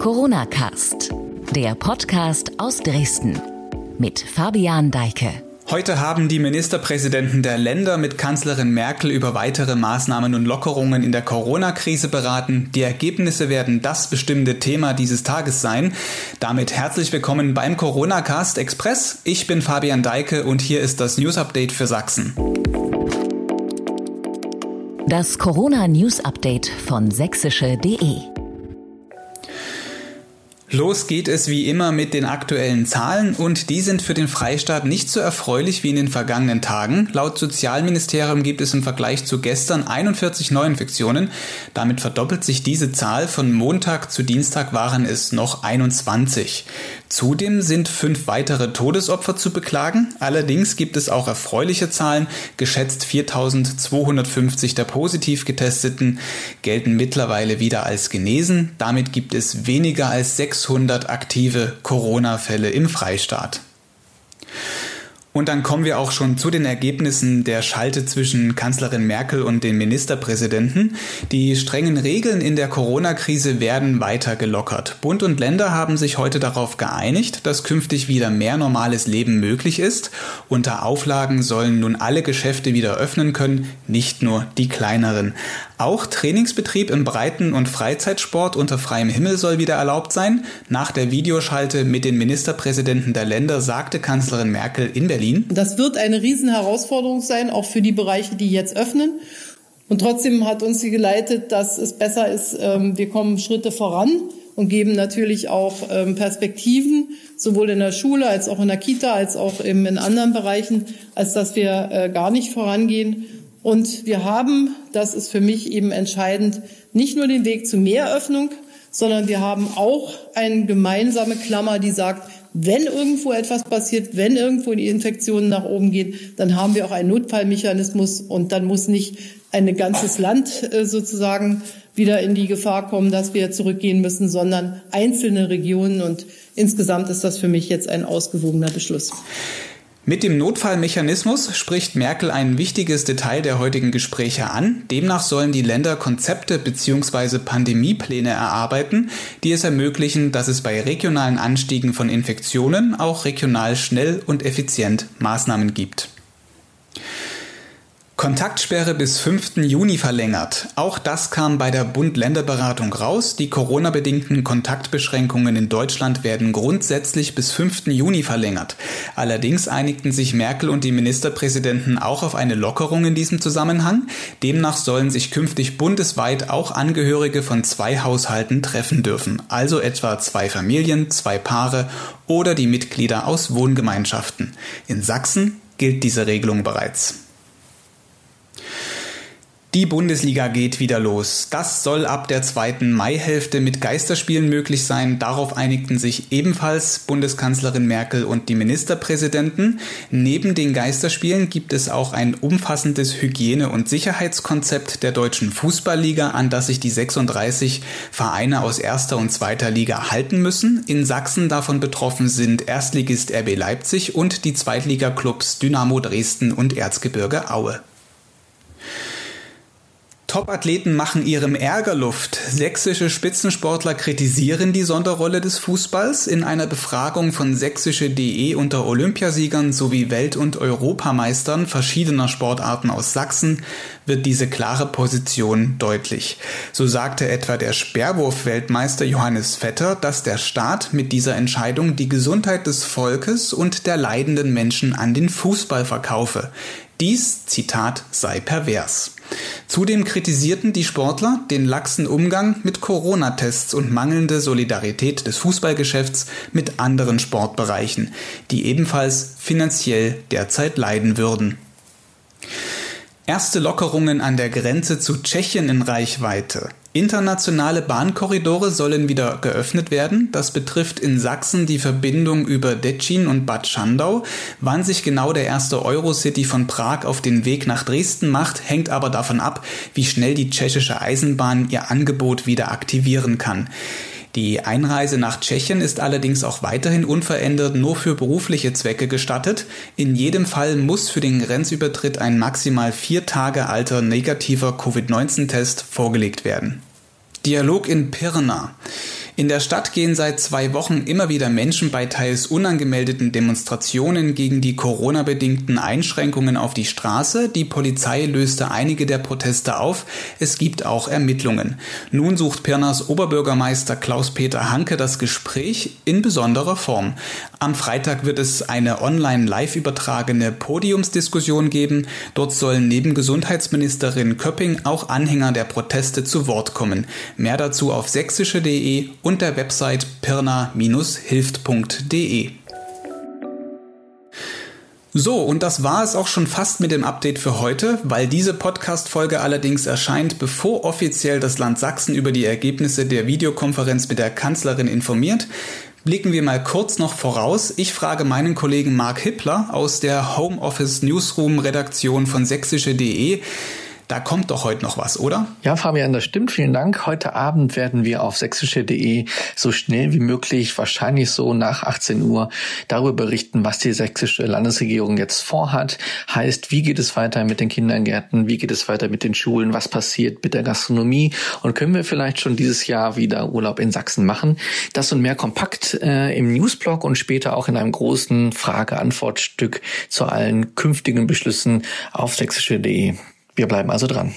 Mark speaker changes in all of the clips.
Speaker 1: Corona Cast, der Podcast aus Dresden mit Fabian Deike.
Speaker 2: Heute haben die Ministerpräsidenten der Länder mit Kanzlerin Merkel über weitere Maßnahmen und Lockerungen in der Corona-Krise beraten. Die Ergebnisse werden das bestimmte Thema dieses Tages sein. Damit herzlich willkommen beim Corona Cast Express. Ich bin Fabian Deike und hier ist das News Update für Sachsen.
Speaker 1: Das Corona News Update von sächsische.de
Speaker 2: Los geht es wie immer mit den aktuellen Zahlen und die sind für den Freistaat nicht so erfreulich wie in den vergangenen Tagen. Laut Sozialministerium gibt es im Vergleich zu gestern 41 Neuinfektionen. Damit verdoppelt sich diese Zahl. Von Montag zu Dienstag waren es noch 21. Zudem sind fünf weitere Todesopfer zu beklagen. Allerdings gibt es auch erfreuliche Zahlen. Geschätzt 4250 der positiv getesteten gelten mittlerweile wieder als genesen. Damit gibt es weniger als 600 aktive Corona-Fälle im Freistaat. Und dann kommen wir auch schon zu den Ergebnissen der Schalte zwischen Kanzlerin Merkel und den Ministerpräsidenten. Die strengen Regeln in der Corona-Krise werden weiter gelockert. Bund und Länder haben sich heute darauf geeinigt, dass künftig wieder mehr normales Leben möglich ist. Unter Auflagen sollen nun alle Geschäfte wieder öffnen können, nicht nur die kleineren. Auch Trainingsbetrieb im Breiten- und Freizeitsport unter freiem Himmel soll wieder erlaubt sein. Nach der Videoschalte mit den Ministerpräsidenten der Länder sagte Kanzlerin Merkel in Berlin.
Speaker 3: Das wird eine Riesenherausforderung sein, auch für die Bereiche, die jetzt öffnen. Und trotzdem hat uns sie geleitet, dass es besser ist, ähm, wir kommen Schritte voran und geben natürlich auch ähm, Perspektiven, sowohl in der Schule als auch in der Kita, als auch eben in anderen Bereichen, als dass wir äh, gar nicht vorangehen. Und wir haben, das ist für mich eben entscheidend, nicht nur den Weg zu mehr Öffnung, sondern wir haben auch eine gemeinsame Klammer, die sagt, wenn irgendwo etwas passiert, wenn irgendwo die Infektionen nach oben gehen, dann haben wir auch einen Notfallmechanismus und dann muss nicht ein ganzes Land äh, sozusagen wieder in die Gefahr kommen, dass wir zurückgehen müssen, sondern einzelne Regionen. Und insgesamt ist das für mich jetzt ein ausgewogener Beschluss.
Speaker 2: Mit dem Notfallmechanismus spricht Merkel ein wichtiges Detail der heutigen Gespräche an. Demnach sollen die Länder Konzepte bzw. Pandemiepläne erarbeiten, die es ermöglichen, dass es bei regionalen Anstiegen von Infektionen auch regional schnell und effizient Maßnahmen gibt. Kontaktsperre bis 5. Juni verlängert. Auch das kam bei der Bund-Länder-Beratung raus. Die Corona-bedingten Kontaktbeschränkungen in Deutschland werden grundsätzlich bis 5. Juni verlängert. Allerdings einigten sich Merkel und die Ministerpräsidenten auch auf eine Lockerung in diesem Zusammenhang. Demnach sollen sich künftig bundesweit auch Angehörige von zwei Haushalten treffen dürfen. Also etwa zwei Familien, zwei Paare oder die Mitglieder aus Wohngemeinschaften. In Sachsen gilt diese Regelung bereits. Die Bundesliga geht wieder los. Das soll ab der zweiten Maihälfte mit Geisterspielen möglich sein. Darauf einigten sich ebenfalls Bundeskanzlerin Merkel und die Ministerpräsidenten. Neben den Geisterspielen gibt es auch ein umfassendes Hygiene- und Sicherheitskonzept der deutschen Fußballliga, an das sich die 36 Vereine aus erster und zweiter Liga halten müssen. In Sachsen davon betroffen sind Erstligist RB Leipzig und die Zweitligaklubs Dynamo Dresden und Erzgebirge Aue. Top-Athleten machen ihrem Ärger Luft. Sächsische Spitzensportler kritisieren die Sonderrolle des Fußballs. In einer Befragung von sächsische.de unter Olympiasiegern sowie Welt- und Europameistern verschiedener Sportarten aus Sachsen wird diese klare Position deutlich. So sagte etwa der Sperrwurf-Weltmeister Johannes Vetter, dass der Staat mit dieser Entscheidung die Gesundheit des Volkes und der leidenden Menschen an den Fußball verkaufe. Dies, Zitat, sei pervers. Zudem kritisierten die Sportler den laxen Umgang mit Corona-Tests und mangelnde Solidarität des Fußballgeschäfts mit anderen Sportbereichen, die ebenfalls finanziell derzeit leiden würden. Erste Lockerungen an der Grenze zu Tschechien in Reichweite. Internationale Bahnkorridore sollen wieder geöffnet werden. Das betrifft in Sachsen die Verbindung über Detschin und Bad Schandau. Wann sich genau der erste Eurocity von Prag auf den Weg nach Dresden macht, hängt aber davon ab, wie schnell die tschechische Eisenbahn ihr Angebot wieder aktivieren kann. Die Einreise nach Tschechien ist allerdings auch weiterhin unverändert nur für berufliche Zwecke gestattet. In jedem Fall muss für den Grenzübertritt ein maximal vier Tage alter negativer Covid-19-Test vorgelegt werden. Dialog in Pirna. In der Stadt gehen seit zwei Wochen immer wieder Menschen bei teils unangemeldeten Demonstrationen gegen die Corona-bedingten Einschränkungen auf die Straße. Die Polizei löste einige der Proteste auf. Es gibt auch Ermittlungen. Nun sucht Pirnas Oberbürgermeister Klaus-Peter Hanke das Gespräch in besonderer Form. Am Freitag wird es eine online live übertragene Podiumsdiskussion geben. Dort sollen neben Gesundheitsministerin Köpping auch Anhänger der Proteste zu Wort kommen. Mehr dazu auf sächsische.de und der Website pirna-hilft.de. So, und das war es auch schon fast mit dem Update für heute, weil diese Podcast-Folge allerdings erscheint, bevor offiziell das Land Sachsen über die Ergebnisse der Videokonferenz mit der Kanzlerin informiert. Blicken wir mal kurz noch voraus. Ich frage meinen Kollegen Mark Hippler aus der Homeoffice Newsroom Redaktion von sächsische.de. Da kommt doch heute noch was, oder?
Speaker 4: Ja, Fabian, das stimmt. Vielen Dank. Heute Abend werden wir auf sächsische.de so schnell wie möglich, wahrscheinlich so nach 18 Uhr, darüber berichten, was die sächsische Landesregierung jetzt vorhat. Heißt, wie geht es weiter mit den Kindergärten? Wie geht es weiter mit den Schulen? Was passiert mit der Gastronomie? Und können wir vielleicht schon dieses Jahr wieder Urlaub in Sachsen machen? Das und mehr kompakt äh, im Newsblog und später auch in einem großen Frage-Antwort-Stück zu allen künftigen Beschlüssen auf sächsische.de. Wir bleiben also dran.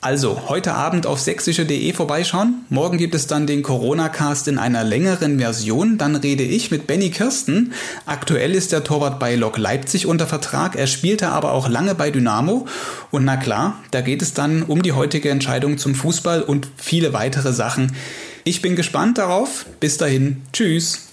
Speaker 2: Also, heute Abend auf sächsische.de vorbeischauen. Morgen gibt es dann den Corona-Cast in einer längeren Version. Dann rede ich mit Benny Kirsten. Aktuell ist der Torwart bei Lok Leipzig unter Vertrag. Er spielte aber auch lange bei Dynamo. Und na klar, da geht es dann um die heutige Entscheidung zum Fußball und viele weitere Sachen. Ich bin gespannt darauf. Bis dahin. Tschüss.